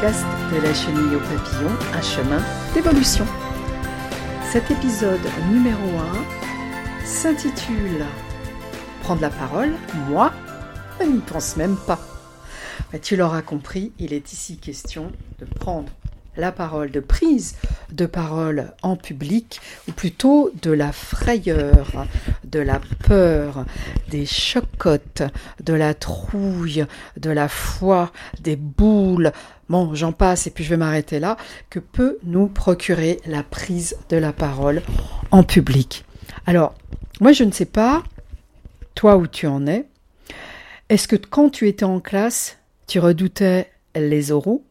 de la chenille au papillon, un chemin d'évolution. Cet épisode numéro 1 s'intitule Prendre la parole, moi, je n'y pense même pas. Mais tu l'auras compris, il est ici question de prendre la parole, de prise de parole en public, ou plutôt de la frayeur, de la peur, des chocottes, de la trouille, de la foi, des boules, bon j'en passe et puis je vais m'arrêter là, que peut nous procurer la prise de la parole en public? Alors, moi je ne sais pas, toi où tu en es, est-ce que quand tu étais en classe, tu redoutais les oraux?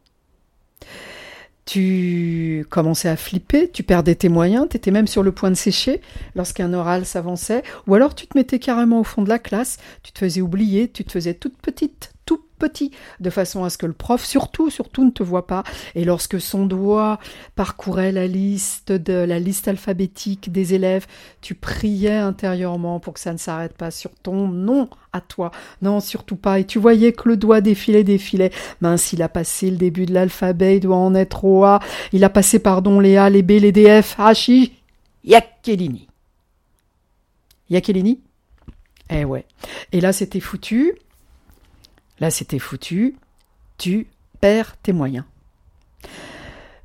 Tu commençais à flipper, tu perdais tes moyens, tu étais même sur le point de sécher lorsqu'un oral s'avançait, ou alors tu te mettais carrément au fond de la classe, tu te faisais oublier, tu te faisais toute petite, tout petit, de façon à ce que le prof, surtout, surtout, ne te voit pas. Et lorsque son doigt parcourait la liste de la liste alphabétique des élèves, tu priais intérieurement pour que ça ne s'arrête pas sur ton nom à toi. Non, surtout pas. Et tu voyais que le doigt défilait, défilait. Mince, il a passé le début de l'alphabet, il doit en être au A. Il a passé, pardon, les A, les B, les D, F, H, I, Yakelini. Yakelini Eh ouais. Et là, c'était foutu. Là, c'était foutu. Tu perds tes moyens.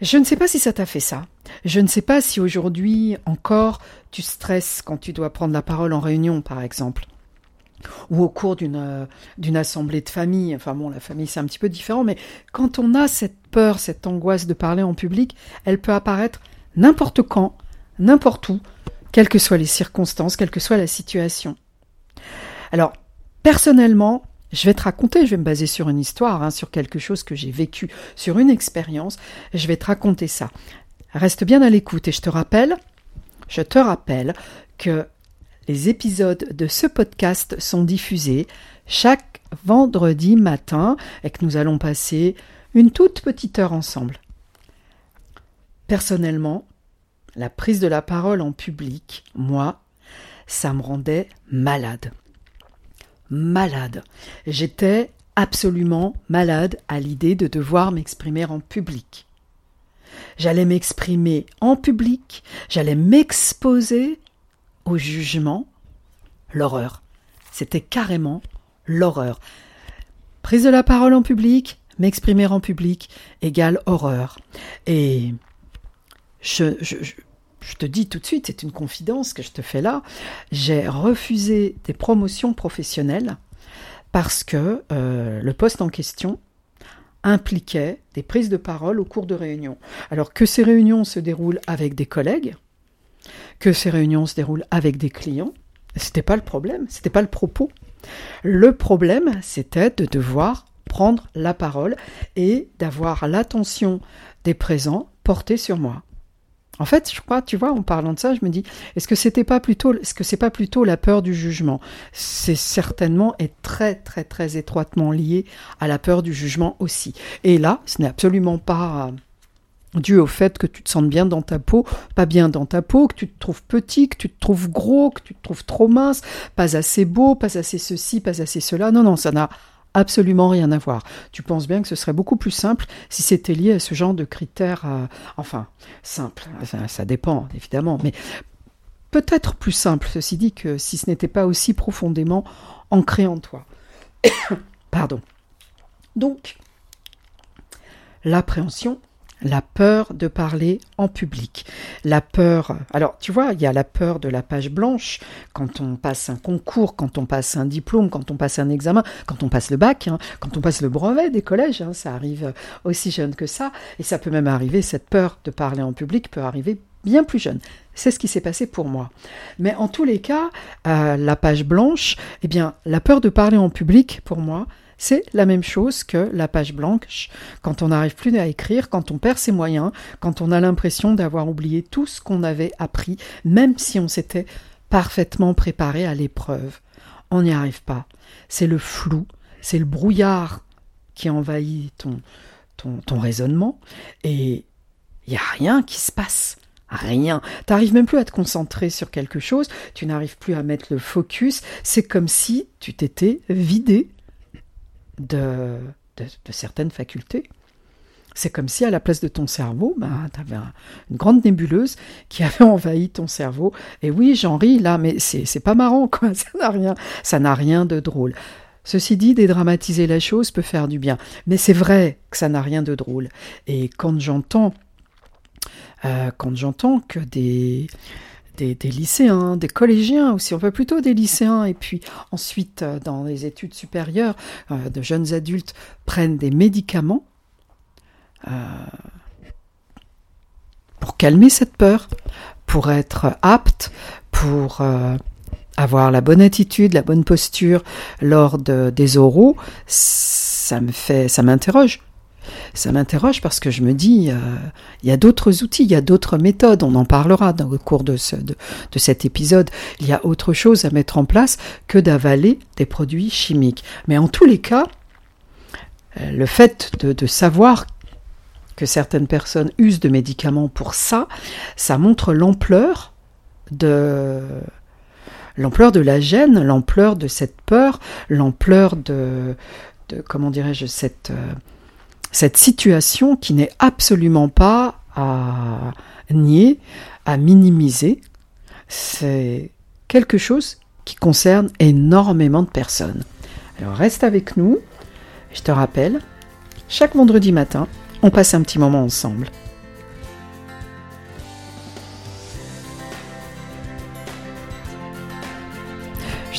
Je ne sais pas si ça t'a fait ça. Je ne sais pas si aujourd'hui encore tu stresses quand tu dois prendre la parole en réunion, par exemple. Ou au cours d'une euh, assemblée de famille. Enfin bon, la famille c'est un petit peu différent, mais quand on a cette peur, cette angoisse de parler en public, elle peut apparaître n'importe quand, n'importe où, quelles que soient les circonstances, quelle que soit la situation. Alors, personnellement, je vais te raconter, je vais me baser sur une histoire, hein, sur quelque chose que j'ai vécu, sur une expérience, je vais te raconter ça. Reste bien à l'écoute et je te rappelle, je te rappelle que les épisodes de ce podcast sont diffusés chaque vendredi matin et que nous allons passer une toute petite heure ensemble. Personnellement, la prise de la parole en public, moi, ça me rendait malade malade. J'étais absolument malade à l'idée de devoir m'exprimer en public. J'allais m'exprimer en public, j'allais m'exposer au jugement, l'horreur. C'était carrément l'horreur. Prise de la parole en public, m'exprimer en public égale horreur. Et je, te dis tout de suite, c'est une confidence que je te fais là, j'ai refusé des promotions professionnelles parce que euh, le poste en question impliquait des prises de parole au cours de réunions. Alors que ces réunions se déroulent avec des collègues, que ces réunions se déroulent avec des clients, c'était pas le problème, c'était pas le propos. Le problème, c'était de devoir prendre la parole et d'avoir l'attention des présents portée sur moi. En fait, je crois, tu vois, en parlant de ça, je me dis, est-ce que c'était pas plutôt, est-ce que c'est pas plutôt la peur du jugement? C'est certainement et très très très étroitement lié à la peur du jugement aussi. Et là, ce n'est absolument pas euh, dû au fait que tu te sentes bien dans ta peau, pas bien dans ta peau, que tu te trouves petit, que tu te trouves gros, que tu te trouves trop mince, pas assez beau, pas assez ceci, pas assez cela. Non, non, ça n'a absolument rien à voir. Tu penses bien que ce serait beaucoup plus simple si c'était lié à ce genre de critères, euh, enfin, simple, ça, dépend évidemment, mais peut-être plus simple, ceci dit, que si ce n'était pas aussi profondément ancré en toi. Pardon. Donc, l'appréhension la peur de parler en public, la peur. Alors, tu vois, il y a la peur de la page blanche quand on passe un concours, quand on passe un diplôme, quand on passe un examen, quand on passe le bac, hein, quand on passe le brevet des collèges. Hein, ça arrive aussi jeune que ça, et ça peut même arriver. Cette peur de parler en public peut arriver bien plus jeune. C'est ce qui s'est passé pour moi. Mais en tous les cas, euh, la page blanche, eh bien, la peur de parler en public, pour moi, c'est la même chose que la page blanche, quand on n'arrive plus à écrire, quand on perd ses moyens, quand on a l'impression d'avoir oublié tout ce qu'on avait appris, même si on s'était parfaitement préparé à l'épreuve. On n'y arrive pas. C'est le flou, c'est le brouillard qui envahit ton, ton, ton raisonnement, et il n'y a rien qui se passe. Rien. T'arrives même plus à te concentrer sur quelque chose, tu n'arrives plus à mettre le focus, c'est comme si tu t'étais vidé de certaines facultés. C'est comme si à la place de ton cerveau, bah, tu avais une grande nébuleuse qui avait envahi ton cerveau. Et oui, j'en ris là, mais c'est pas marrant, quoi. Ça n'a rien, ça n'a rien de drôle. Ceci dit, dédramatiser la chose peut faire du bien. Mais c'est vrai que ça n'a rien de drôle. Et quand j'entends, euh, quand j'entends que des, des, lycéens, des collégiens aussi, on veut plutôt des lycéens, et puis ensuite euh, dans les études supérieures, euh, de jeunes adultes prennent des médicaments pour calmer cette peur, pour être apte, pour avoir la bonne attitude, la bonne posture lors des oraux, ça me fait, ça m'interroge. Ça m'interroge parce que je me dis, euh, il y a d'autres outils, il y a d'autres méthodes, on en parlera dans le cours de, ce, de, cet épisode. Il y a autre chose à mettre en place que d'avaler des produits chimiques. Mais en tous les cas, euh, le fait de, savoir que certaines personnes usent de médicaments pour ça, ça montre l'ampleur de, l'ampleur de la gêne, l'ampleur de cette peur, l'ampleur de, comment dirais-je, cette, euh, cette situation qui n'est absolument pas à nier, à minimiser. C'est quelque chose qui concerne énormément de personnes. Alors reste avec nous. Je te rappelle, chaque vendredi matin, on passe un petit moment ensemble.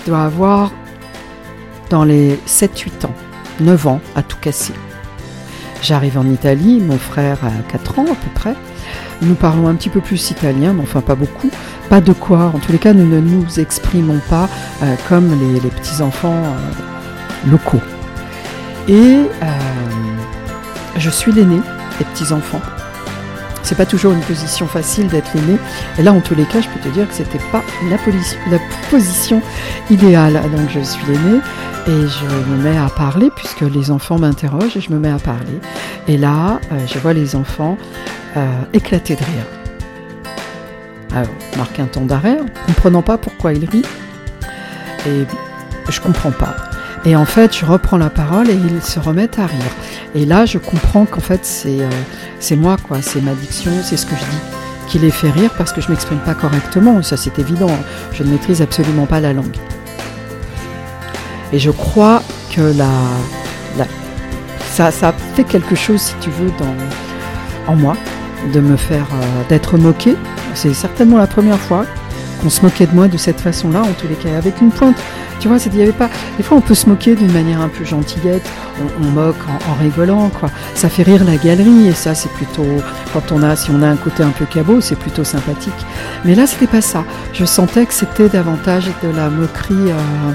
dois avoir dans les 7-8 ans, 9 ans à tout casser. J'arrive en Italie, mon frère a 4 ans à peu près. Nous parlons un petit peu plus italien, mais enfin pas beaucoup. Pas de quoi, en tous les cas, nous ne nous exprimons pas euh, comme les, petits-enfants euh, locaux. Et euh, je suis l'aîné des petits-enfants. C'est pas toujours une position facile d'être l'aîné. Et là, en tous les cas, je peux te dire que c'était pas la, position idéale. Donc, je suis l'aîné et je me mets à parler puisque les enfants m'interrogent et je me mets à parler. Et là, euh, je vois les enfants euh, éclater de rire. Alors, marque un temps d'arrêt, comprenant pas pourquoi ils rient. Et je comprends pas. Et en fait, je reprends la parole et ils se remettent à rire. Et là, je comprends qu'en fait, c'est euh, moi, quoi. C'est ma diction, c'est ce que je dis qui les fait rire parce que je m'exprime pas correctement. Ça, c'est évident. Je ne maîtrise absolument pas la langue. Et je crois que la, la ça, ça fait quelque chose, si tu veux, en moi, de me faire, euh, d'être moqué. C'est certainement la première fois qu'on se moquait de moi de cette façon-là, en tous les cas, avec une pointe tu vois, il y avait pas. Des fois, on peut se moquer d'une manière un peu gentillette. On, moque en, rigolant, quoi. Ça fait rire la galerie et ça, c'est plutôt. Quand on a, si on a un côté un peu cabot, c'est plutôt sympathique. Mais là, c'était pas ça. Je sentais que c'était davantage de la moquerie. Euh,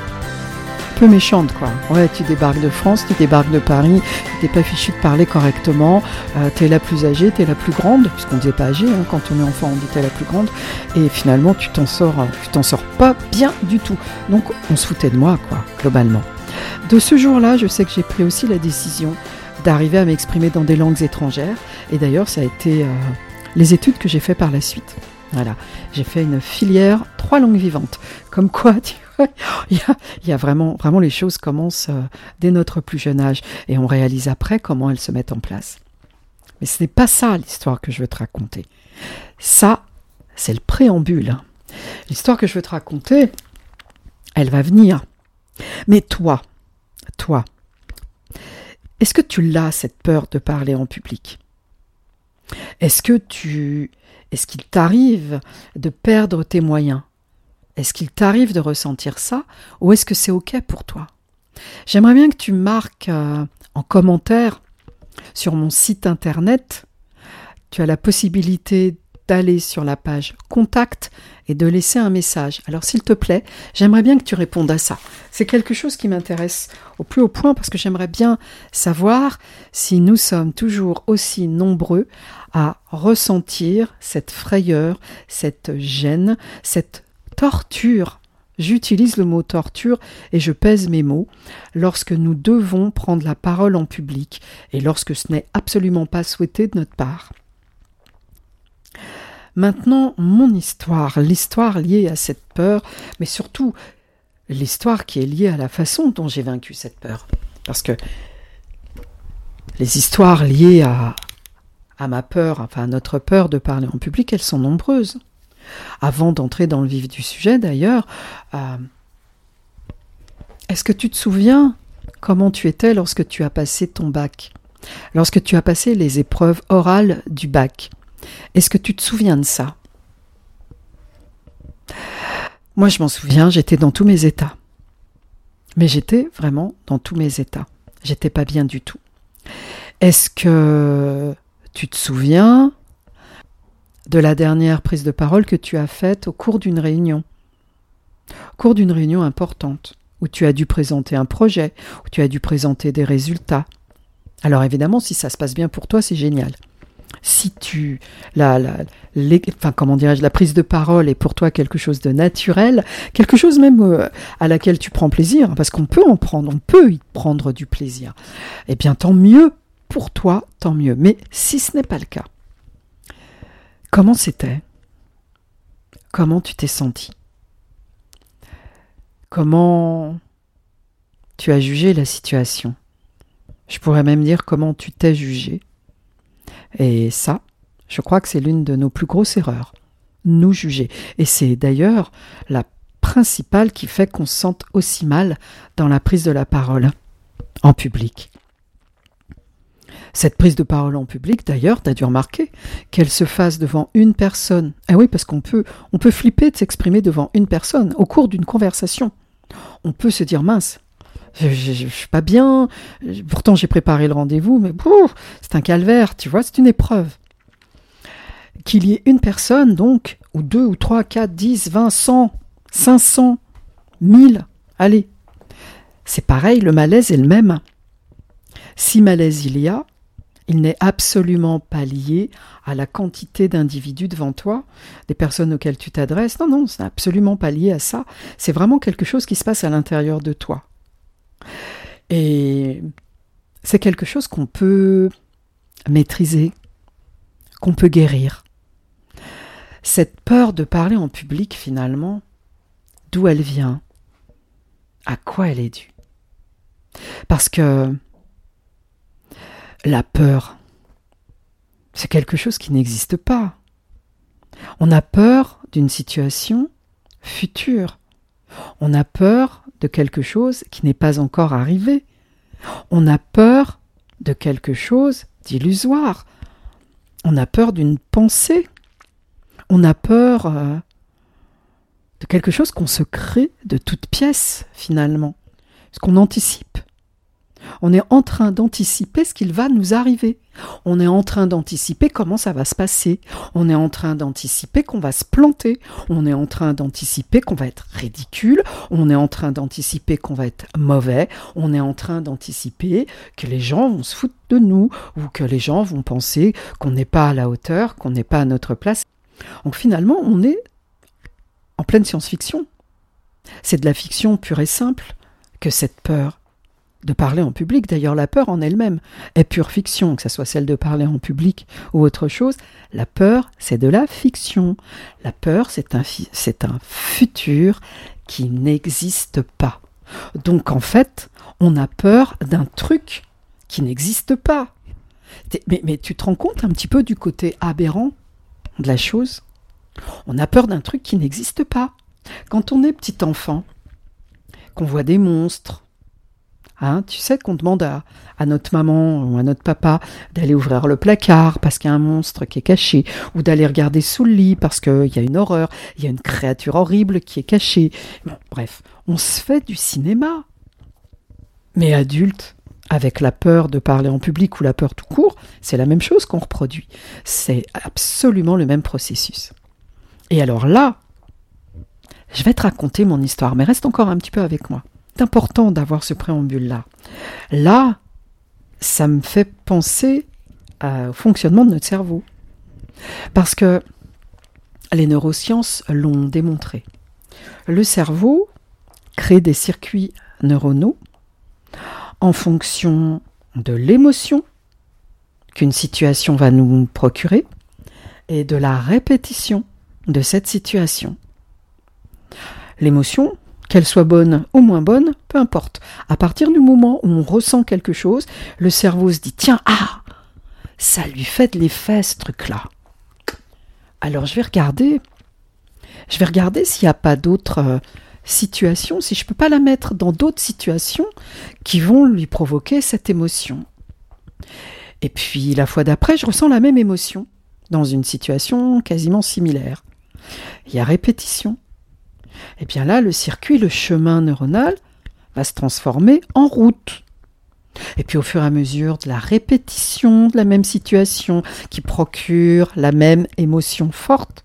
méchante, quoi. Ouais, tu débarques de France, tu débarques de Paris, t'es pas fichu de parler correctement, euh, tu es la plus âgée, tu es la plus grande, puisqu'on disait pas âgée, hein, quand on est enfant, on dit t'es la plus grande, et finalement, tu t'en sors, euh, tu t'en sors pas bien du tout. Donc, on se foutait de moi, quoi, globalement. De ce jour-là, je sais que j'ai pris aussi la décision d'arriver à m'exprimer dans des langues étrangères, et d'ailleurs, ça a été euh, les études que j'ai fait par la suite. Voilà, j'ai fait une filière trois langues vivantes. Comme quoi, tu il, y a, vraiment, les choses commencent euh, dès notre plus jeune âge et on réalise après comment elles se mettent en place. Mais ce n'est pas ça l'histoire que je veux te raconter. Ça, c'est le préambule. L'histoire que je veux te raconter, elle va venir. Mais toi, toi, est-ce que tu l'as cette peur de parler en public? Est-ce que tu est-ce qu'il t'arrive de perdre tes moyens? Est-ce qu'il t'arrive de ressentir ça ou est-ce que c'est OK pour toi? J'aimerais bien que tu marques euh, en commentaire sur mon site internet. Tu as la possibilité d'aller sur la page contact et de laisser un message. Alors s'il te plaît, j'aimerais bien que tu répondes à ça. C'est quelque chose qui m'intéresse au plus haut point parce que j'aimerais bien savoir si nous sommes toujours aussi nombreux à ressentir cette frayeur, cette gêne, cette torture, j'utilise le mot torture et je pèse mes mots, lorsque nous devons prendre la parole en public et lorsque ce n'est absolument pas souhaité de notre part. Maintenant, mon histoire, l'histoire liée à cette peur, mais surtout l'histoire qui est liée à la façon dont j'ai vaincu cette peur. Parce que les histoires liées à, à ma peur, enfin à notre peur de parler en public, elles sont nombreuses. Avant d'entrer dans le vif du sujet, d'ailleurs, euh, est-ce que tu te souviens comment tu étais lorsque tu as passé ton bac? Lorsque tu as passé les épreuves orales du bac Est-ce que tu te souviens de ça? Moi, je m'en souviens, j'étais dans tous mes états. Mais j'étais vraiment dans tous mes états. J'étais pas bien du tout. Est-ce que tu te souviens de la dernière prise de parole que tu as faite au cours d'une réunion Au cours d'une réunion importante, où tu as dû présenter un projet, où tu as dû présenter des résultats. Alors évidemment, si ça se passe bien pour toi, c'est génial. Si tu la, la enfin comment dirais-je la prise de parole est pour toi quelque chose de naturel, quelque chose même euh, à laquelle tu prends plaisir, parce qu'on peut en prendre, on peut y prendre du plaisir. Eh bien, tant mieux pour toi, tant mieux. Mais si ce n'est pas le cas, comment c'était? Comment tu t'es senti Comment tu as jugé la situation? Je pourrais même dire comment tu t'es jugé. Et ça, je crois que c'est l'une de nos plus grosses erreurs. Nous juger. Et c'est d'ailleurs la principale qui fait qu'on se sente aussi mal dans la prise de la parole en public. Cette prise de parole en public, d'ailleurs, t'as dû remarquer qu'elle se fasse devant une personne. Ah oui, parce qu'on peut, on peut flipper de s'exprimer devant une personne au cours d'une conversation. On peut se dire mince, je, je, suis pas bien. Pourtant, j'ai préparé le rendez-vous, mais c'est un calvaire, tu vois, c'est une épreuve. Qu'il y ait une personne, donc, ou deux, ou trois, quatre, dix, vingt, cent, cinq cents, mille, allez. C'est pareil, le malaise est le même. Si malaise il y a, il n'est absolument pas lié à la quantité d'individus devant toi, des personnes auxquelles tu t'adresses. Non, non, c'est absolument pas lié à ça. C'est vraiment quelque chose qui se passe à l'intérieur de toi. Et c'est quelque chose qu'on peut maîtriser, qu'on peut guérir. Cette peur de parler en public, finalement, d'où elle vient, à quoi elle est due? Parce que la peur, c'est quelque chose qui n'existe pas. On a peur d'une situation future. On a peur de quelque chose qui n'est pas encore arrivé. On a peur de quelque chose d'illusoire. On a peur d'une pensée. On a peur euh, de quelque chose qu'on se crée de toutes pièces, finalement. Ce qu'on anticipe. On est en train d'anticiper ce qu'il va nous arriver. On est en train d'anticiper comment ça va se passer. On est en train d'anticiper qu'on va se planter. On est en train d'anticiper qu'on va être ridicule. On est en train d'anticiper qu'on va être mauvais. On est en train d'anticiper que les gens vont se foutre de nous ou que les gens vont penser qu'on n'est pas à la hauteur, qu'on n'est pas à notre place. Donc finalement, on est en pleine science-fiction. C'est de la fiction pure et simple que cette peur de parler en public. D'ailleurs, la peur en elle-même est pure fiction, que ce soit celle de parler en public ou autre chose. La peur, c'est de la fiction. La peur, c'est un, futur qui n'existe pas. Donc, en fait, on a peur d'un truc qui n'existe pas. Mais tu te rends compte un petit peu du côté aberrant de la chose? On a peur d'un truc qui n'existe pas. Quand on est petit enfant, qu'on voit des monstres, Hein, tu sais qu'on demande à, notre maman ou à notre papa d'aller ouvrir le placard parce qu'il y a un monstre qui est caché, ou d'aller regarder sous le lit parce qu'il y a une horreur, il y a une créature horrible qui est cachée. bref, on se fait du cinéma. Mais adulte, avec la peur de parler en public ou la peur tout court, c'est la même chose qu'on reproduit. C'est absolument le même processus. Et alors là, je vais te raconter mon histoire, mais reste encore un petit peu avec moi important d'avoir ce préambule-là. Là, ça me fait penser au fonctionnement de notre cerveau. Parce que les neurosciences l'ont démontré. Le cerveau crée des circuits neuronaux en fonction de l'émotion qu'une situation va nous procurer et de la répétition de cette situation. L'émotion, qu'elle soit bonne ou moins bonne, peu importe. À partir du moment où on ressent quelque chose, le cerveau se dit tiens, ah, ça lui fait de l'effet ce truc-là. Alors je vais regarder, je vais regarder s'il n'y a pas d'autres euh, situations, si je ne peux pas la mettre dans d'autres situations qui vont lui provoquer cette émotion. Et puis la fois d'après, je ressens la même émotion dans une situation quasiment similaire. Il y a répétition. Et bien là, le circuit, le chemin neuronal va se transformer en route. Et puis au fur et à mesure de la répétition de la même situation qui procure la même émotion forte,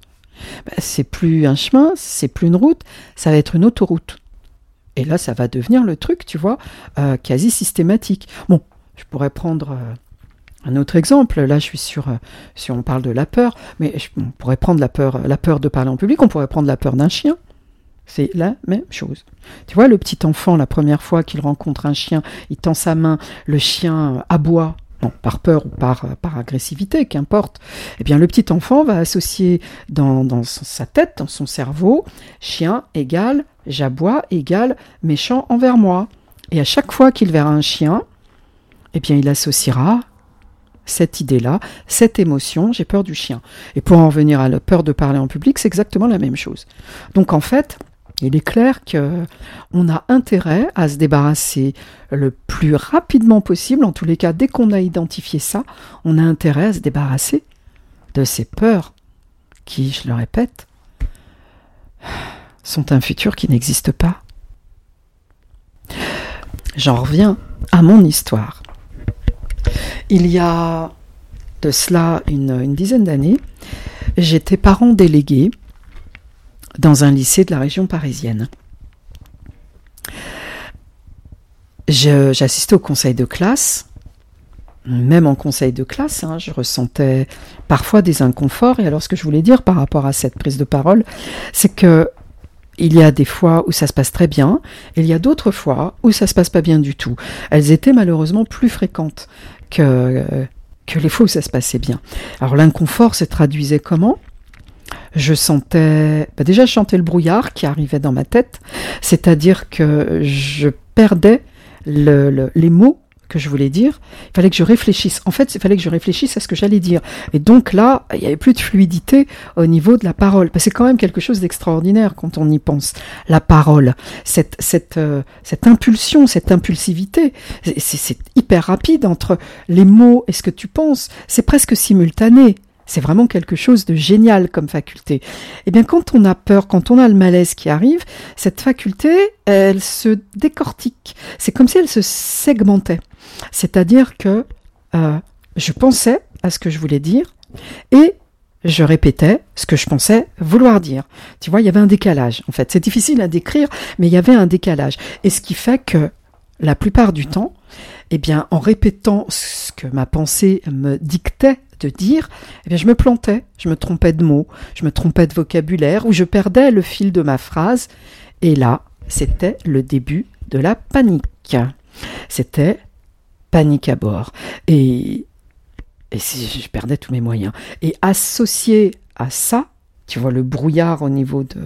ben, c'est plus un chemin, c'est plus une route, ça va être une autoroute. Et là, ça va devenir le truc, tu vois, euh, quasi systématique. Bon, je pourrais prendre euh, un autre exemple. Là, je suis sur, euh, si on parle de la peur, mais on pourrait prendre la peur, la peur de parler en public, on pourrait prendre la peur d'un chien. C'est la même chose. Tu vois, le petit enfant, la première fois qu'il rencontre un chien, il tend sa main, le chien aboie, non, par peur ou par, par agressivité, qu'importe. Eh bien, le petit enfant va associer dans, dans sa tête, dans son cerveau, chien égale j'aboie égale méchant envers moi. Et à chaque fois qu'il verra un chien, eh bien, il associera cette idée-là, cette émotion, j'ai peur du chien. Et pour en venir à la peur de parler en public, c'est exactement la même chose. Donc en fait, il est clair que on a intérêt à se débarrasser le plus rapidement possible, en tous les cas, dès qu'on a identifié ça, on a intérêt à se débarrasser de ces peurs qui, je le répète, sont un futur qui n'existe pas. J'en reviens à mon histoire. Il y a de cela une, une dizaine d'années, j'étais parent délégué dans un lycée de la région parisienne. J'assistais au conseil de classe, même en conseil de classe, hein, je ressentais parfois des inconforts. Et alors, ce que je voulais dire par rapport à cette prise de parole, c'est que il y a des fois où ça se passe très bien, et il y a d'autres fois où ça se passe pas bien du tout. Elles étaient malheureusement plus fréquentes que, que les fois où ça se passait bien. Alors l'inconfort se traduisait comment? Je sentais, bah déjà je sentais le brouillard qui arrivait dans ma tête, c'est-à-dire que je perdais les mots que je voulais dire, il fallait que je réfléchisse. En fait, il fallait que je réfléchisse à ce que j'allais dire. Et donc là, il n'y avait plus de fluidité au niveau de la parole. Parce c'est quand même quelque chose d'extraordinaire quand on y pense. La parole, cette, cette, euh, cette impulsion, cette impulsivité, c'est hyper rapide entre les mots et ce que tu penses. C'est presque simultané. C'est vraiment quelque chose de génial comme faculté. Eh bien, quand on a peur, quand on a le malaise qui arrive, cette faculté, elle se décortique. C'est comme si elle se segmentait. C'est-à-dire que euh, je pensais à ce que je voulais dire et je répétais ce que je pensais vouloir dire. Tu vois, il y avait un décalage. En fait, c'est difficile à décrire, mais il y avait un décalage. Et ce qui fait que la plupart du temps, eh bien, en répétant ce que ma pensée me dictait de dire, eh je me plantais, je me trompais de mots, je me trompais de vocabulaire, ou je perdais le fil de ma phrase. Et là, c'était le début de la panique. C'était panique à bord. Et, et je perdais tous mes moyens. Et associé à ça, tu vois le brouillard au niveau de,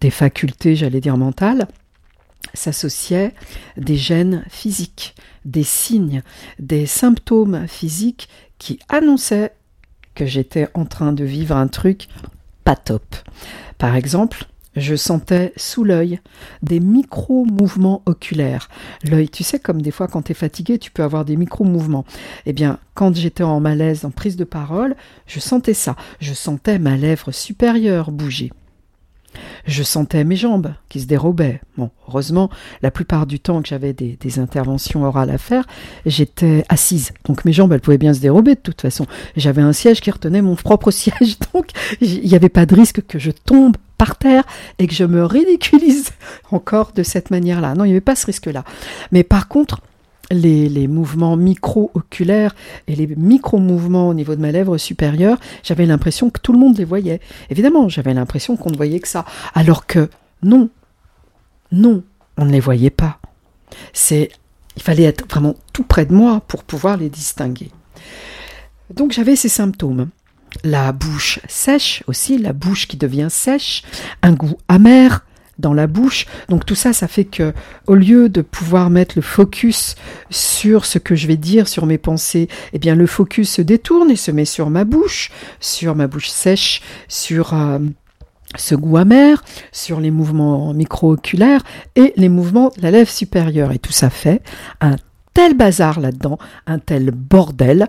des facultés, j'allais dire mentales, s'associaient des gènes physiques, des signes, des symptômes physiques qui annonçaient que j'étais en train de vivre un truc pas top. Par exemple, je sentais sous l'œil des micro-mouvements oculaires. L'œil, tu sais, comme des fois quand tu es fatigué, tu peux avoir des micro-mouvements. Eh bien, quand j'étais en malaise, en prise de parole, je sentais ça. Je sentais ma lèvre supérieure bouger. Je sentais mes jambes qui se dérobaient. Bon, heureusement, la plupart du temps que j'avais des, interventions orales à faire, j'étais assise. Donc mes jambes, elles pouvaient bien se dérober de toute façon. J'avais un siège qui retenait mon propre siège. Donc il n'y avait pas de risque que je tombe par terre et que je me ridiculise encore de cette manière-là. Non, il n'y avait pas ce risque-là. Mais par contre, les, mouvements micro-oculaires et les micro-mouvements au niveau de ma lèvre supérieure, j'avais l'impression que tout le monde les voyait. Évidemment, j'avais l'impression qu'on ne voyait que ça. Alors que non, non, on ne les voyait pas. C'est, il fallait être vraiment tout près de moi pour pouvoir les distinguer. Donc j'avais ces symptômes. La bouche sèche aussi, la bouche qui devient sèche, un goût amer, dans la bouche. Donc tout ça, ça fait que au lieu de pouvoir mettre le focus sur ce que je vais dire, sur mes pensées, eh bien le focus se détourne et se met sur ma bouche, sur ma bouche sèche, sur euh, ce goût amer, sur les mouvements micro-oculaires et les mouvements de la lèvre supérieure. Et tout ça fait un tel bazar là-dedans, un tel bordel,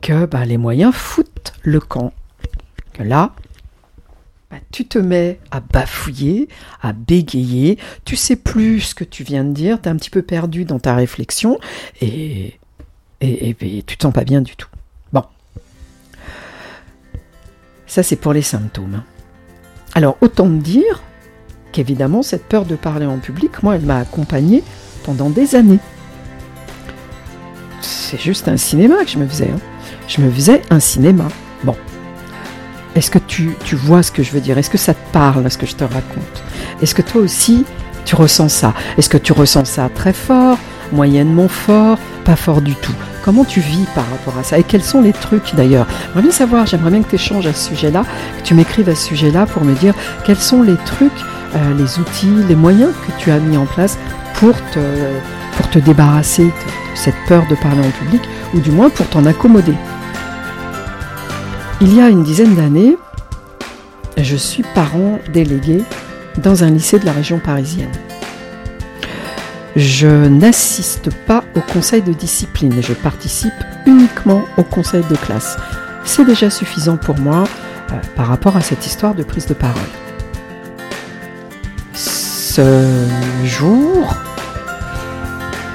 que bah, les moyens foutent le camp. Là, bah, tu te mets à bafouiller, à bégayer, tu sais plus ce que tu viens de dire, tu es un petit peu perdu dans ta réflexion et, et, et, tu te sens pas bien du tout. Bon. Ça, c'est pour les symptômes. Alors, autant me dire qu'évidemment, cette peur de parler en public, moi, elle m'a accompagnée pendant des années. C'est juste un cinéma que je me faisais. Hein. Je me faisais un cinéma. Bon. Est-ce que tu, vois ce que je veux dire? Est-ce que ça te parle, ce que je te raconte? Est-ce que toi aussi, tu ressens ça? Est-ce que tu ressens ça très fort, moyennement fort, pas fort du tout? Comment tu vis par rapport à ça? Et quels sont les trucs d'ailleurs? J'aimerais bien savoir, j'aimerais bien que tu échanges à ce sujet-là, que tu m'écrives à ce sujet-là pour me dire quels sont les trucs, euh, les outils, les moyens que tu as mis en place pour te, pour te débarrasser de cette peur de parler en public, ou du moins pour t'en accommoder. Il y a une dizaine d'années, je suis parent délégué dans un lycée de la région parisienne. Je n'assiste pas au conseil de discipline, je participe uniquement au conseil de classe. C'est déjà suffisant pour moi euh, par rapport à cette histoire de prise de parole. Ce jour,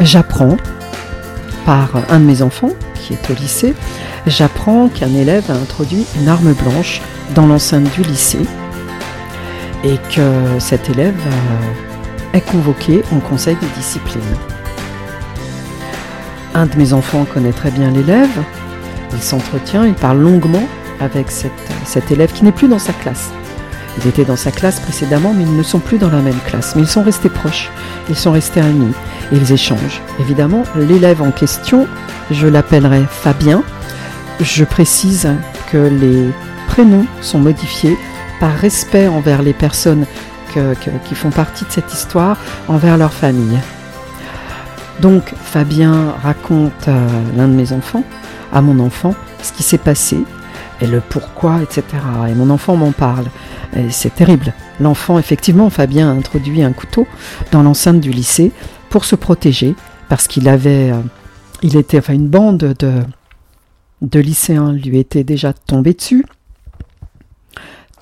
j'apprends par un de mes enfants qui est au lycée, j'apprends qu'un élève a introduit une arme blanche dans l'enceinte du lycée et que cet élève euh, est convoqué en conseil de discipline. Un de mes enfants connaît très bien l'élève, il s'entretient, il parle longuement avec cet élève qui n'est plus dans sa classe. Ils étaient dans sa classe précédemment, mais ils ne sont plus dans la même classe. Mais ils sont restés proches, ils sont restés amis, ils échangent. Évidemment, l'élève en question, je l'appellerai Fabien. Je précise que les prénoms sont modifiés par respect envers les personnes qui font partie de cette histoire envers leur famille. Donc Fabien raconte à l'un de mes enfants, à mon enfant, ce qui s'est passé et le pourquoi, etc. Et mon enfant m'en parle. Et c'est terrible. L'enfant, effectivement, Fabien a introduit un couteau dans l'enceinte du lycée pour se protéger parce qu'il avait, euh, il était, enfin, une bande de, de lycéens lui était déjà tombée dessus.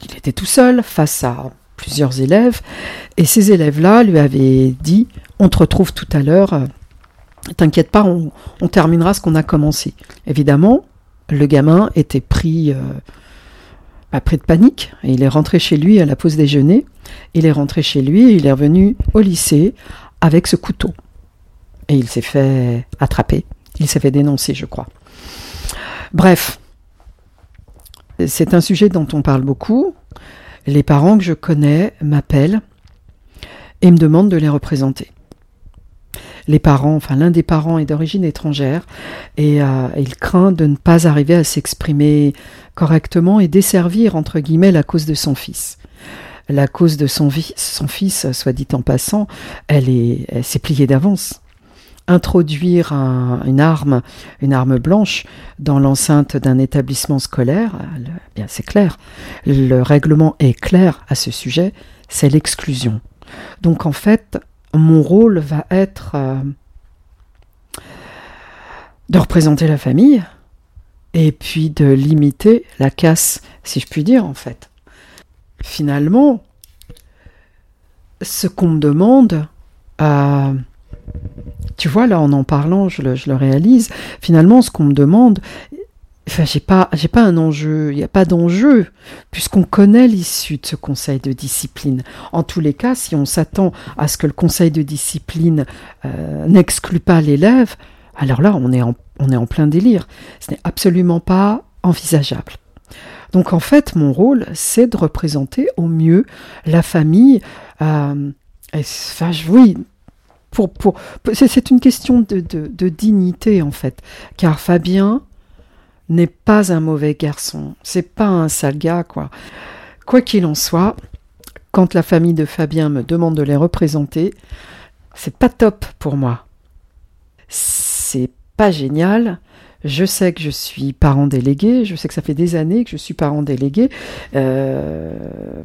Il était tout seul face à plusieurs élèves, et ces élèves-là lui avaient dit On te retrouve tout à l'heure, euh, t'inquiète pas, on, terminera ce qu'on a commencé. Évidemment, le gamin était pris, euh, bah, de panique, il est rentré chez lui à la pause déjeuner. Il est rentré chez lui et il est revenu au lycée avec ce couteau. Et il s'est fait attraper, il s'est fait dénoncer, je crois. Bref, c'est un sujet dont on parle beaucoup. Les parents que je connais m'appellent et me demandent de les représenter. Les parents, enfin l'un des parents est d'origine étrangère et euh, il craint de ne pas arriver à s'exprimer correctement et desservir entre guillemets la cause de son fils. La cause de son, fils, soit dit en passant, elle est, s'est pliée d'avance introduire une arme, une arme blanche dans l'enceinte d'un établissement scolaire, bien c'est clair, le règlement est clair à ce sujet, c'est l'exclusion. Donc en fait, mon rôle va être euh, de représenter la famille et puis de limiter la casse, si je puis dire en fait. Finalement, ce qu'on me demande, euh, tu vois, là, en en parlant, je le, réalise. Finalement, ce qu'on me demande, Enfin, j'ai pas, j'ai pas un enjeu, il n'y a pas d'enjeu, puisqu'on connaît l'issue de ce conseil de discipline. En tous les cas, si on s'attend à ce que le conseil de discipline euh, n'exclue pas l'élève, alors là, on est en, on est en plein délire. Ce n'est absolument pas envisageable. Donc en fait, mon rôle, c'est de représenter au mieux la famille. Euh, enfin, oui, pour, c'est une question de, dignité en fait, car Fabien n'est pas un mauvais garçon, c'est pas un sale gars quoi. Quoi qu'il en soit, quand la famille de Fabien me demande de les représenter, c'est pas top pour moi. C'est pas génial. Je sais que je suis parent délégué, je sais que ça fait des années que je suis parent délégué. Euh,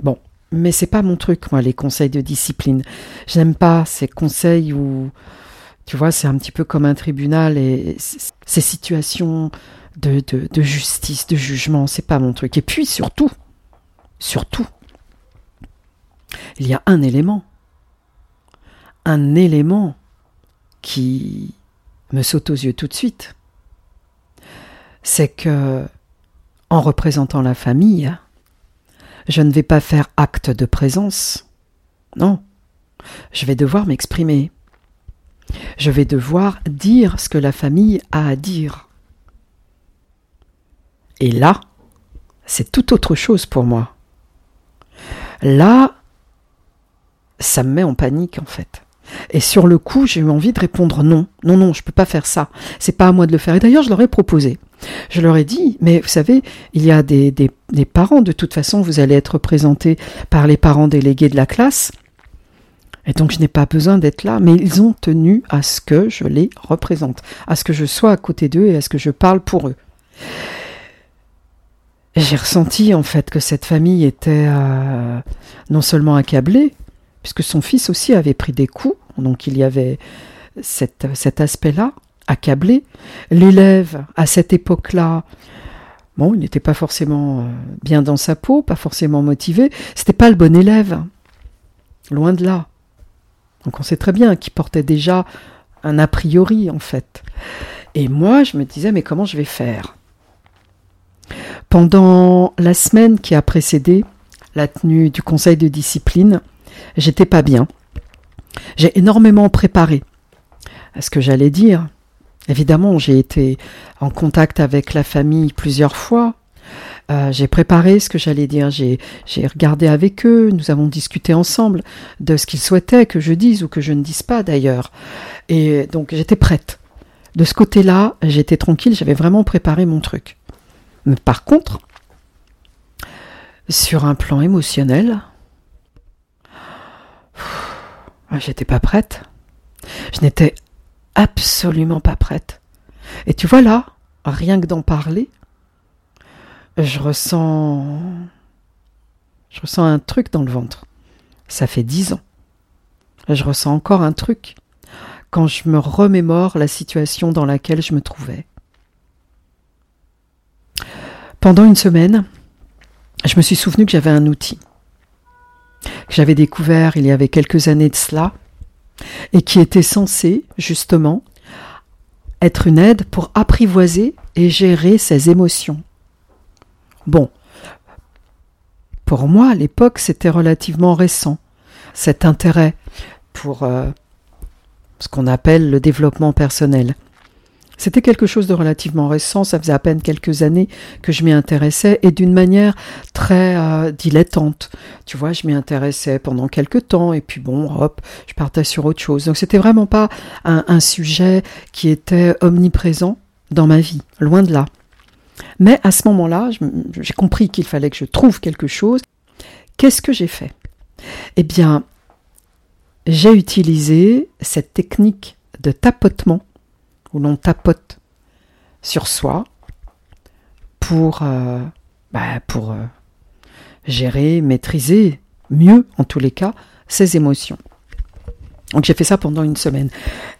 bon, mais c'est pas mon truc, moi, les conseils de discipline. J'aime pas ces conseils où, tu vois, c'est un petit peu comme un tribunal et ces situations de, justice, de jugement, c'est pas mon truc. Et puis surtout, surtout, il y a un élément, un élément qui me saute aux yeux tout de suite. C'est que, en représentant la famille, je ne vais pas faire acte de présence. Non, je vais devoir m'exprimer. Je vais devoir dire ce que la famille a à dire. Et là, c'est tout autre chose pour moi. Là, ça me met en panique en fait. Et sur le coup, j'ai eu envie de répondre non, non, non, je peux pas faire ça. C'est pas à moi de le faire. Et d'ailleurs, je leur ai proposé. Je leur ai dit, mais vous savez, il y a des, parents, de toute façon, vous allez être représentés par les parents délégués de la classe. Et donc, je n'ai pas besoin d'être là, mais ils ont tenu à ce que je les représente, à ce que je sois à côté d'eux et à ce que je parle pour eux. J'ai ressenti en fait que cette famille était euh, non seulement accablée, puisque son fils aussi avait pris des coups, donc il y avait cet aspect-là, accablé. L'élève, à cette époque-là, bon, il n'était pas forcément euh, bien dans sa peau, pas forcément motivé, c'était pas le bon élève, loin de là. Donc on sait très bien qu'il portait déjà un a priori, en fait. Et moi, je me disais, mais comment je vais faire? Pendant la semaine qui a précédé la tenue du conseil de discipline, j'étais pas bien. J'ai énormément préparé à ce que j'allais dire. Évidemment, j'ai été en contact avec la famille plusieurs fois. Euh, j'ai préparé ce que j'allais dire, j'ai, regardé avec eux, nous avons discuté ensemble de ce qu'ils souhaitaient que je dise ou que je ne dise pas d'ailleurs. Et donc j'étais prête. De ce côté-là, j'étais tranquille, j'avais vraiment préparé mon truc. Mais par contre, sur un plan émotionnel, j'étais pas prête. Je n'étais absolument pas prête. Et tu vois là, rien que d'en parler, je ressens. Je ressens un truc dans le ventre. Ça fait dix ans. Je ressens encore un truc quand je me remémore la situation dans laquelle je me trouvais. Pendant une semaine, je me suis souvenu que j'avais un outil que j'avais découvert il y avait quelques années de cela et qui était censé justement être une aide pour apprivoiser et gérer ses émotions. Bon, pour moi, à l'époque, c'était relativement récent, cet intérêt pour euh, ce qu'on appelle le développement personnel. C'était quelque chose de relativement récent, ça faisait à peine quelques années que je m'y intéressais et d'une manière très euh, dilettante. Tu vois, je m'y intéressais pendant quelques temps et puis bon, hop, je partais sur autre chose. Donc c'était vraiment pas un, un sujet qui était omniprésent dans ma vie, loin de là. Mais à ce moment-là, j'ai compris qu'il fallait que je trouve quelque chose. Qu'est-ce que j'ai fait? Eh bien, j'ai utilisé cette technique de tapotement où l'on tapote sur soi pour, euh, bah, euh, gérer, maîtriser mieux, en tous les cas, ses émotions. Donc j'ai fait ça pendant une semaine.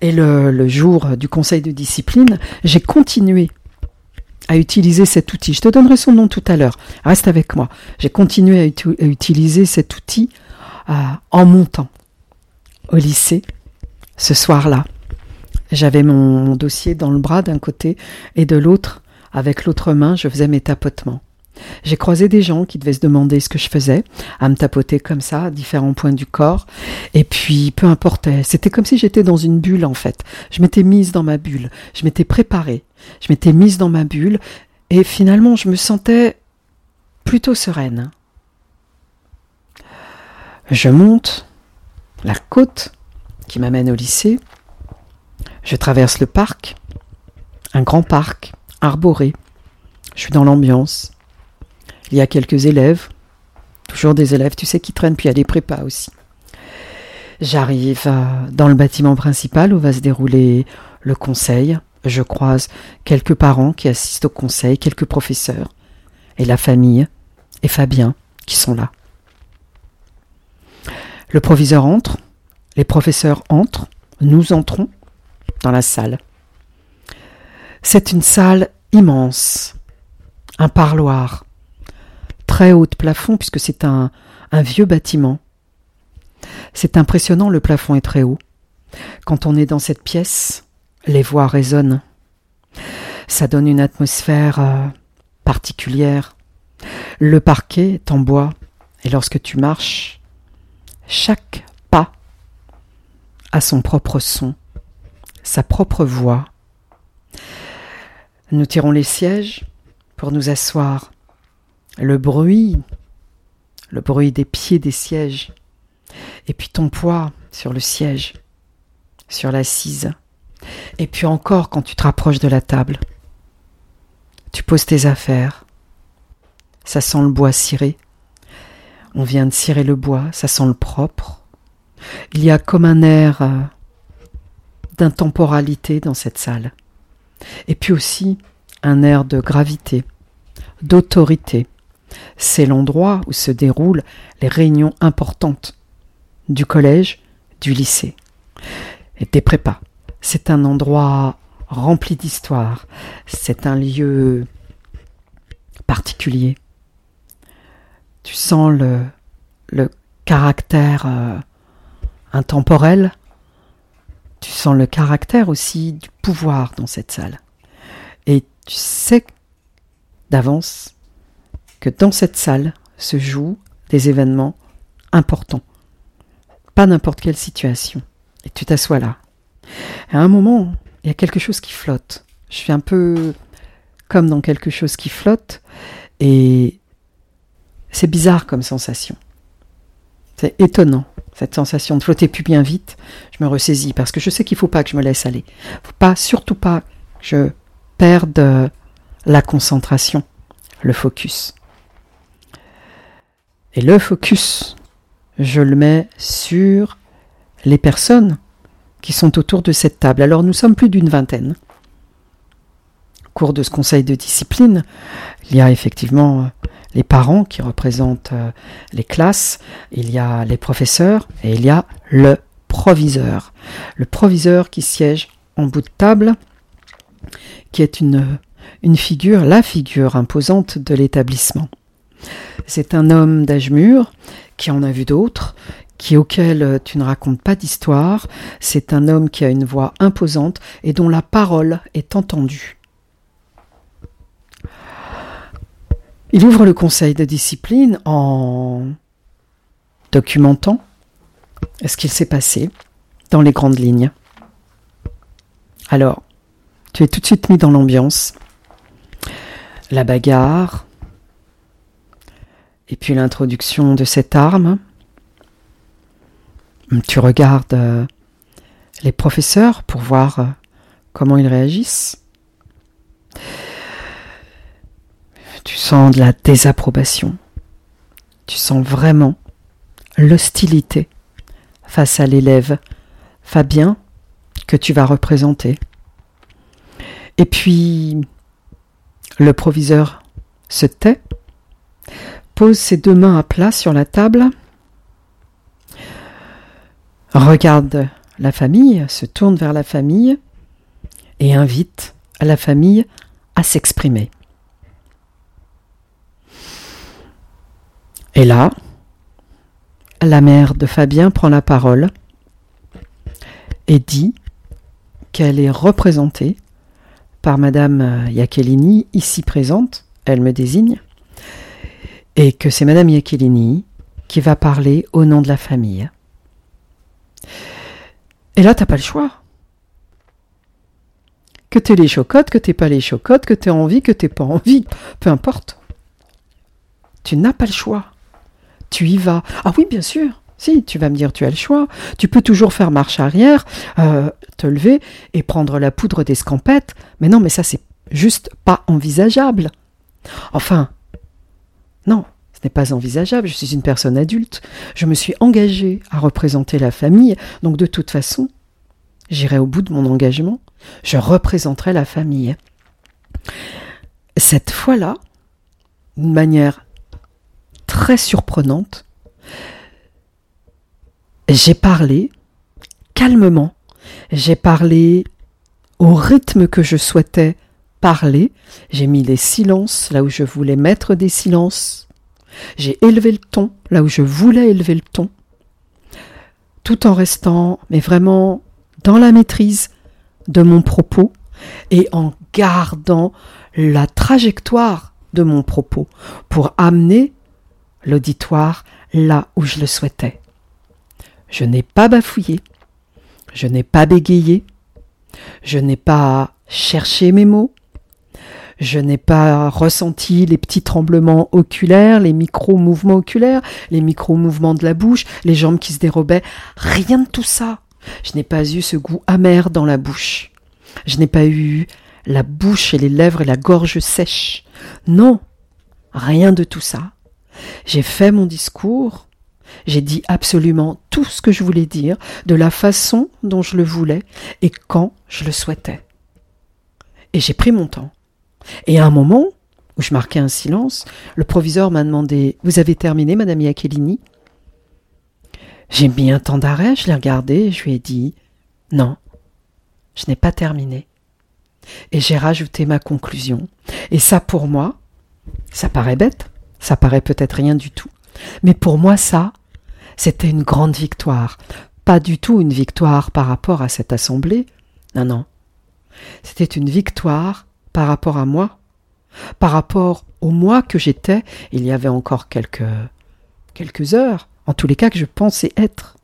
Et le, jour du conseil de discipline, j'ai continué à utiliser cet outil. Je te donnerai son nom tout à l'heure. Reste avec moi. J'ai continué à, à, utiliser cet outil euh, en montant au lycée ce soir-là. J'avais mon dossier dans le bras d'un côté et de l'autre, avec l'autre main, je faisais mes tapotements. J'ai croisé des gens qui devaient se demander ce que je faisais, à me tapoter comme ça, à différents points du corps. Et puis, peu importait. C'était comme si j'étais dans une bulle, en fait. Je m'étais mise dans ma bulle. Je m'étais préparée. Je m'étais mise dans ma bulle. Et finalement, je me sentais plutôt sereine. Je monte la côte qui m'amène au lycée. Je traverse le parc, un grand parc, arboré. Je suis dans l'ambiance. Il y a quelques élèves, Toujours des élèves, tu sais, qui traînent, puis il y a des prépas aussi. J'arrive euh, dans le bâtiment principal où va se dérouler le conseil. Je croise quelques parents qui assistent au conseil, quelques professeurs, et la famille, et Fabien, qui sont là. Le proviseur entre, les professeurs entrent, nous entrons dans la salle. C'est une salle immense, un parloir, très haut de plafond puisque c'est un, vieux bâtiment. C'est impressionnant, le plafond est très haut. Quand on est dans cette pièce, les voix résonnent. Ça donne une atmosphère euh, particulière. Le parquet est en bois, et lorsque tu marches, chaque pas a son propre son, sa propre voix. Nous tirons les sièges pour nous asseoir. Le bruit, le bruit des pieds des sièges, et puis ton poids sur le siège, sur l'assise, et puis encore quand tu te rapproches de la table. Tu poses tes affaires, ça sent le bois ciré, on vient de cirer le bois, ça sent le propre. Il y a comme un air euh, d'intemporalité dans cette salle. Et puis aussi un air de gravité, d'autorité. C'est l'endroit où se déroulent les réunions importantes du collège, du lycée et des prépas. C'est un endroit rempli d'histoire. C'est un lieu particulier. Tu sens le, caractère euh, intemporel. Tu sens le caractère aussi du pouvoir dans cette salle. Et tu sais d'avance que dans cette salle se jouent des événements importants. Pas n'importe quelle situation. Et tu t'assois là. À un moment, il y a quelque chose qui flotte. Je suis un peu comme dans quelque chose qui flotte. Et c'est bizarre comme sensation. C'est étonnant, cette sensation de flotter plus bien vite. Je me ressaisis parce que je sais qu'il ne faut pas que je me laisse aller. pas, surtout pas que je perde la concentration, le focus. Et le focus, je le mets sur les personnes qui sont autour de cette table. Alors nous sommes plus d'une vingtaine. Au cours de ce conseil de discipline, il y a effectivement euh, les parents qui représentent euh, les classes, il y a les professeurs et il y a le proviseur. Le proviseur qui siège en bout de table, qui est une, une figure, la figure imposante de l'établissement. C'est un homme d'âge mûr qui en a vu d'autres, qui auquel euh, tu ne racontes pas d'histoire. C'est un homme qui a une voix imposante et dont la parole est entendue. Il ouvre le conseil de discipline en documentant ce qu'il s'est passé dans les grandes lignes. Alors, tu es tout de suite mis dans l'ambiance. La bagarre, et puis l'introduction de cette arme. Tu regardes euh, les professeurs pour voir euh, comment ils réagissent. Tu sens de la désapprobation. Tu sens vraiment l'hostilité face à l'élève Fabien que tu vas représenter. Et puis, le proviseur se tait pose ses deux mains à plat sur la table, regarde la famille, se tourne vers la famille et invite la famille à s'exprimer. Et là, la mère de Fabien prend la parole et dit qu'elle est représentée par Madame Iacchellini, ici présente, elle me désigne, et que c'est Madame Iachellini qui va parler au nom de la famille. Et là, t'as pas le choix. Que t'aies les chocottes, que t'aies pas les chocottes, que t'aies envie, que t'aies pas envie, peu importe. Tu n'as pas le choix. Tu y vas. Ah oui, bien sûr. Si, tu vas me dire, tu as le choix. Tu peux toujours faire marche arrière, euh, te lever et prendre la poudre d'escampette. Mais non, mais ça, c'est juste pas envisageable. Enfin, non, Ce n'est pas envisageable, je suis une personne adulte, je me suis engagée à représenter la famille, donc de toute façon, j'irai au bout de mon engagement, je représenterai la famille. Cette fois-là, d'une manière très surprenante, j'ai parlé calmement, j'ai parlé au rythme que je souhaitais parler, j'ai mis des silences là où je voulais mettre des silences, j'ai élevé le ton là où je voulais élever le ton, tout en restant, mais vraiment dans la maîtrise de mon propos et en gardant la trajectoire de mon propos pour amener l'auditoire là où je le souhaitais. Je n'ai pas bafouillé, je n'ai pas bégayé, je n'ai pas cherché mes mots, je n'ai pas ressenti les petits tremblements oculaires, les micro-mouvements oculaires, les micro-mouvements de la bouche, les jambes qui se dérobaient. Rien de tout ça. Je n'ai pas eu ce goût amer dans la bouche. Je n'ai pas eu la bouche et les lèvres et la gorge sèche. Non, rien de tout ça. J'ai fait mon discours, j'ai dit absolument tout ce que je voulais dire, de la façon dont je le voulais et quand je le souhaitais. Et j'ai pris mon temps. Et à un moment où je marquais un silence, le proviseur m'a demandé Vous avez terminé, madame Iacchellini? J'ai mis un temps d'arrêt, je l'ai regardé et je lui ai dit Non, je n'ai pas terminé. Et j'ai rajouté ma conclusion. Et ça, pour moi, ça paraît bête, ça paraît peut-être rien du tout. Mais pour moi, ça, c'était une grande victoire. Pas du tout une victoire par rapport à cette assemblée. Non, non. C'était une victoire par rapport à moi, par rapport au moi que j'étais il y avait encore quelques, quelques heures, en tous les cas que je pensais être.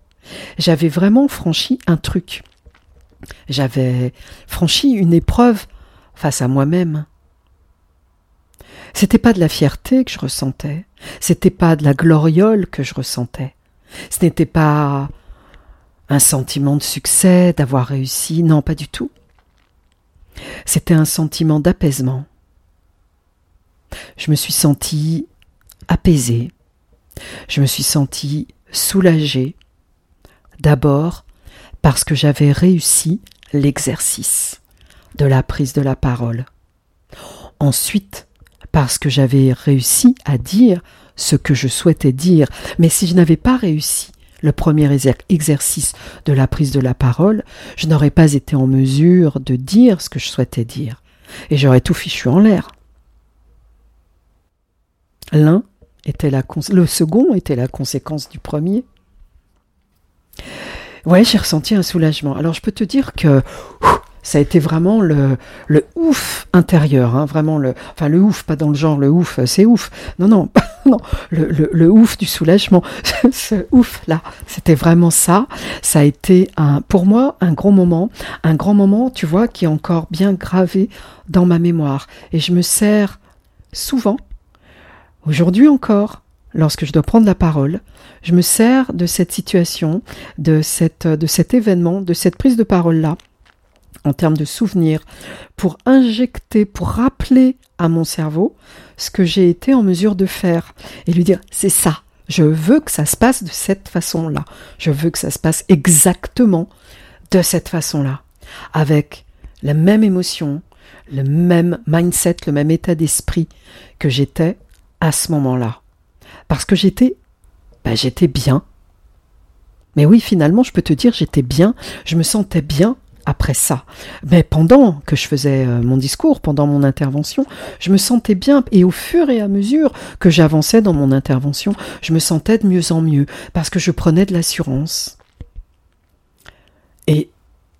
J'avais vraiment franchi un truc. J'avais franchi une épreuve face à moi-même. C'était pas de la fierté que je ressentais, c'était pas de la gloriole que je ressentais, ce n'était pas un sentiment de succès, d'avoir réussi, non, pas du tout. C'était un sentiment d'apaisement. Je me suis sentie apaisée. Je me suis sentie soulagée. D'abord parce que j'avais réussi l'exercice de la prise de la parole. Ensuite, parce que j'avais réussi à dire ce que je souhaitais dire. Mais si je n'avais pas réussi le premier exercice de la prise de la parole, je n'aurais pas été en mesure de dire ce que je souhaitais dire, et j'aurais tout fichu en l'air. L'un était la le second était la conséquence du premier. Ouais, j'ai ressenti un soulagement. Alors je peux te dire que ça a été vraiment le, le ouf intérieur, hein, vraiment le, enfin le ouf, pas dans le genre le ouf, c'est ouf. Non, non, non, le, le, le ouf du soulagement, ce ouf là, c'était vraiment ça. Ça a été un, pour moi, un gros moment, un grand moment, tu vois, qui est encore bien gravé dans ma mémoire. Et je me sers souvent, aujourd'hui encore, lorsque je dois prendre la parole, je me sers de cette situation, de cette, de cet événement, de cette prise de parole là en termes de souvenirs, pour injecter, pour rappeler à mon cerveau ce que j'ai été en mesure de faire et lui dire c'est ça, je veux que ça se passe de cette façon-là, je veux que ça se passe exactement de cette façon-là, avec la même émotion, le même mindset, le même état d'esprit que j'étais à ce moment-là. Parce que j'étais, bah, j'étais bien. Mais oui, finalement, je peux te dire, j'étais bien, je me sentais bien après ça. Mais pendant que je faisais euh, mon discours, pendant mon intervention, je me sentais bien et au fur et à mesure que j'avançais dans mon intervention, je me sentais de mieux en mieux parce que je prenais de l'assurance. Et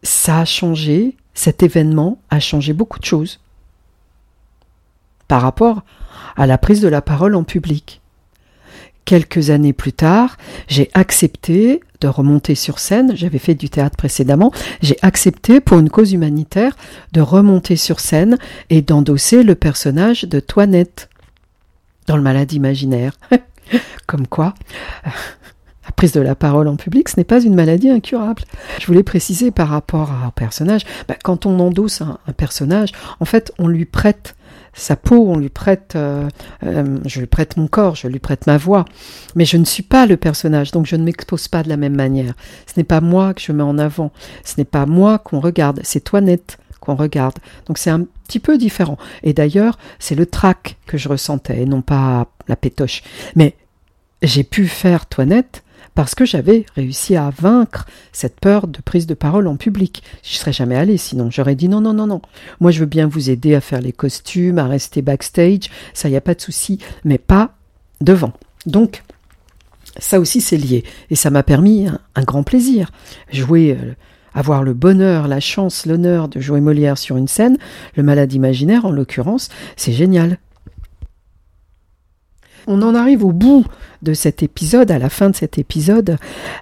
ça a changé, cet événement a changé beaucoup de choses par rapport à la prise de la parole en public. Quelques années plus tard, j'ai accepté de remonter sur scène, j'avais fait du théâtre précédemment, j'ai accepté pour une cause humanitaire de remonter sur scène et d'endosser le personnage de Toinette dans le malade imaginaire. Comme quoi, la prise de la parole en public, ce n'est pas une maladie incurable. Je voulais préciser par rapport à un personnage, bah, quand on endosse un, personnage, en fait, on lui prête sa peau, on lui prête, euh, euh, je lui prête mon corps, je lui prête ma voix, mais je ne suis pas le personnage, donc je ne m'expose pas de la même manière. Ce n'est pas moi que je mets en avant, ce n'est pas moi qu'on regarde, c'est Toinette qu'on regarde. Donc c'est un petit peu différent. Et d'ailleurs, c'est le trac que je ressentais, et non pas la pétoche. Mais j'ai pu faire Toinette parce que j'avais réussi à vaincre cette peur de prise de parole en public. Je serais jamais allée sinon. J'aurais dit non, non, non, non. Moi, je veux bien vous aider à faire les costumes, à rester backstage, ça, y a pas de souci, mais pas devant. Donc, ça aussi, c'est lié. Et ça m'a permis un, grand plaisir. Jouer, euh, avoir le bonheur, la chance, l'honneur de jouer Molière sur une scène, le malade imaginaire en l'occurrence, c'est génial. On en arrive au bout de cet épisode, à la fin de cet épisode.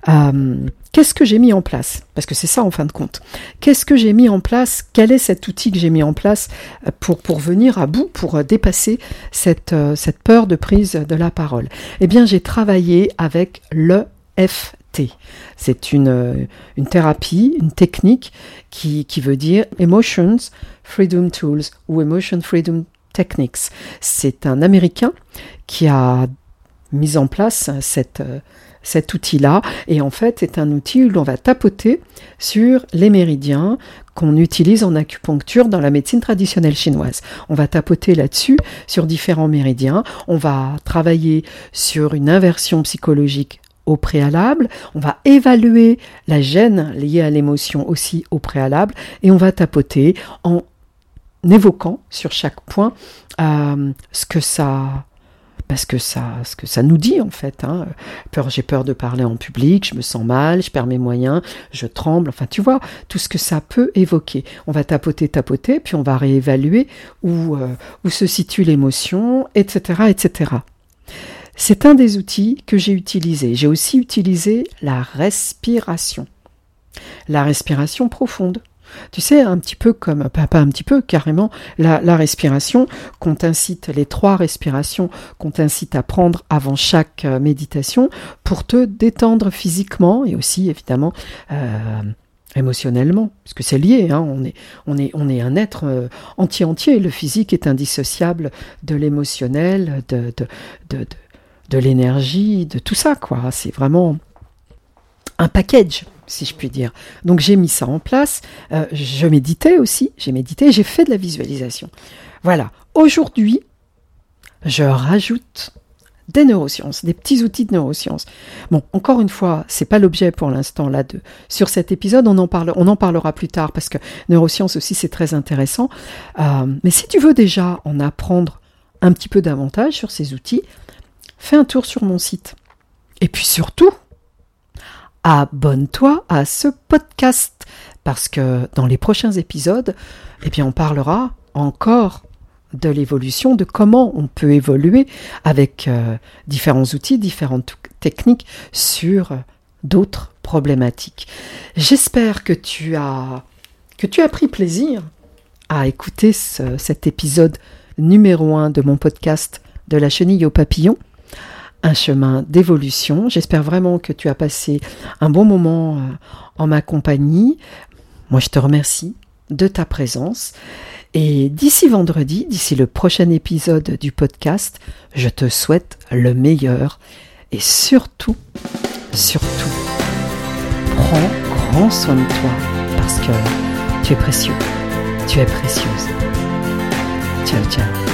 Euh, qu'est-ce que j'ai mis en place? Parce que c'est ça en fin de compte. Qu'est-ce que j'ai mis en place? Quel est cet outil que j'ai mis en place euh, pour, pour venir à bout, pour euh, dépasser cette, peur de prise de la parole? Eh bien, j'ai travaillé avec l'EFT. C'est une, une thérapie, une technique qui, qui veut dire Emotions Freedom Tools ou Emotion Freedom Techniques. C'est un Américain qui a mis en place cette, cet outil-là. Et en fait, c'est un outil où l'on va tapoter sur les méridiens qu'on utilise en acupuncture dans la médecine traditionnelle chinoise. On va tapoter là-dessus sur différents méridiens. On va travailler sur une inversion psychologique au préalable, on va évaluer la gêne liée à l'émotion aussi au préalable, et on va tapoter en évoquant sur chaque point euh, ce que ça parce que ça, ce que ça nous dit en fait. Hein. Peur, j'ai peur de parler en public, je me sens mal, je perds mes moyens, je tremble. Enfin, tu vois, tout ce que ça peut évoquer. On va tapoter, tapoter, puis on va réévaluer où, euh, où se situe l'émotion, etc., etc. C'est un des outils que j'ai utilisé. J'ai aussi utilisé la respiration. La respiration profonde. Tu sais, un petit peu comme, pas, un petit peu, carrément, la, respiration qu'on t'incite, les trois respirations qu'on t'incite à prendre avant chaque euh, méditation pour te détendre physiquement et aussi, évidemment, euh, émotionnellement, parce que c'est lié, hein, on, est, on, est, on est un être euh, entier-entier, le physique est indissociable de l'émotionnel, de, de, de, de l'énergie, de tout ça, quoi. C'est vraiment un package si je puis dire. Donc j'ai mis ça en place. Euh, je méditais aussi, j'ai médité, j'ai fait de la visualisation. Voilà. Aujourd'hui, je rajoute des neurosciences, des petits outils de neurosciences. Bon, encore une fois, c'est pas l'objet pour l'instant là de sur cet épisode. On en parlera plus tard parce que neurosciences aussi c'est très intéressant. Euh, mais si tu veux déjà en apprendre un petit peu davantage sur ces outils, fais un tour sur mon site. Et puis surtout, abonne-toi à ce podcast parce que dans les prochains épisodes, eh bien, on parlera encore de l'évolution, de comment on peut évoluer avec euh, différents outils, différentes techniques sur d'autres problématiques. J'espère que tu as que tu as pris plaisir à écouter cet épisode numéro 1 de mon podcast de la chenille au papillon un chemin d'évolution. J'espère vraiment que tu as passé un bon moment euh, en ma compagnie. Moi, je te remercie de ta présence. Et d'ici vendredi, d'ici le prochain épisode du podcast, je te souhaite le meilleur. Et surtout, surtout, prends grand soin de toi parce que tu es précieux. Tu es précieuse. Ciao, ciao.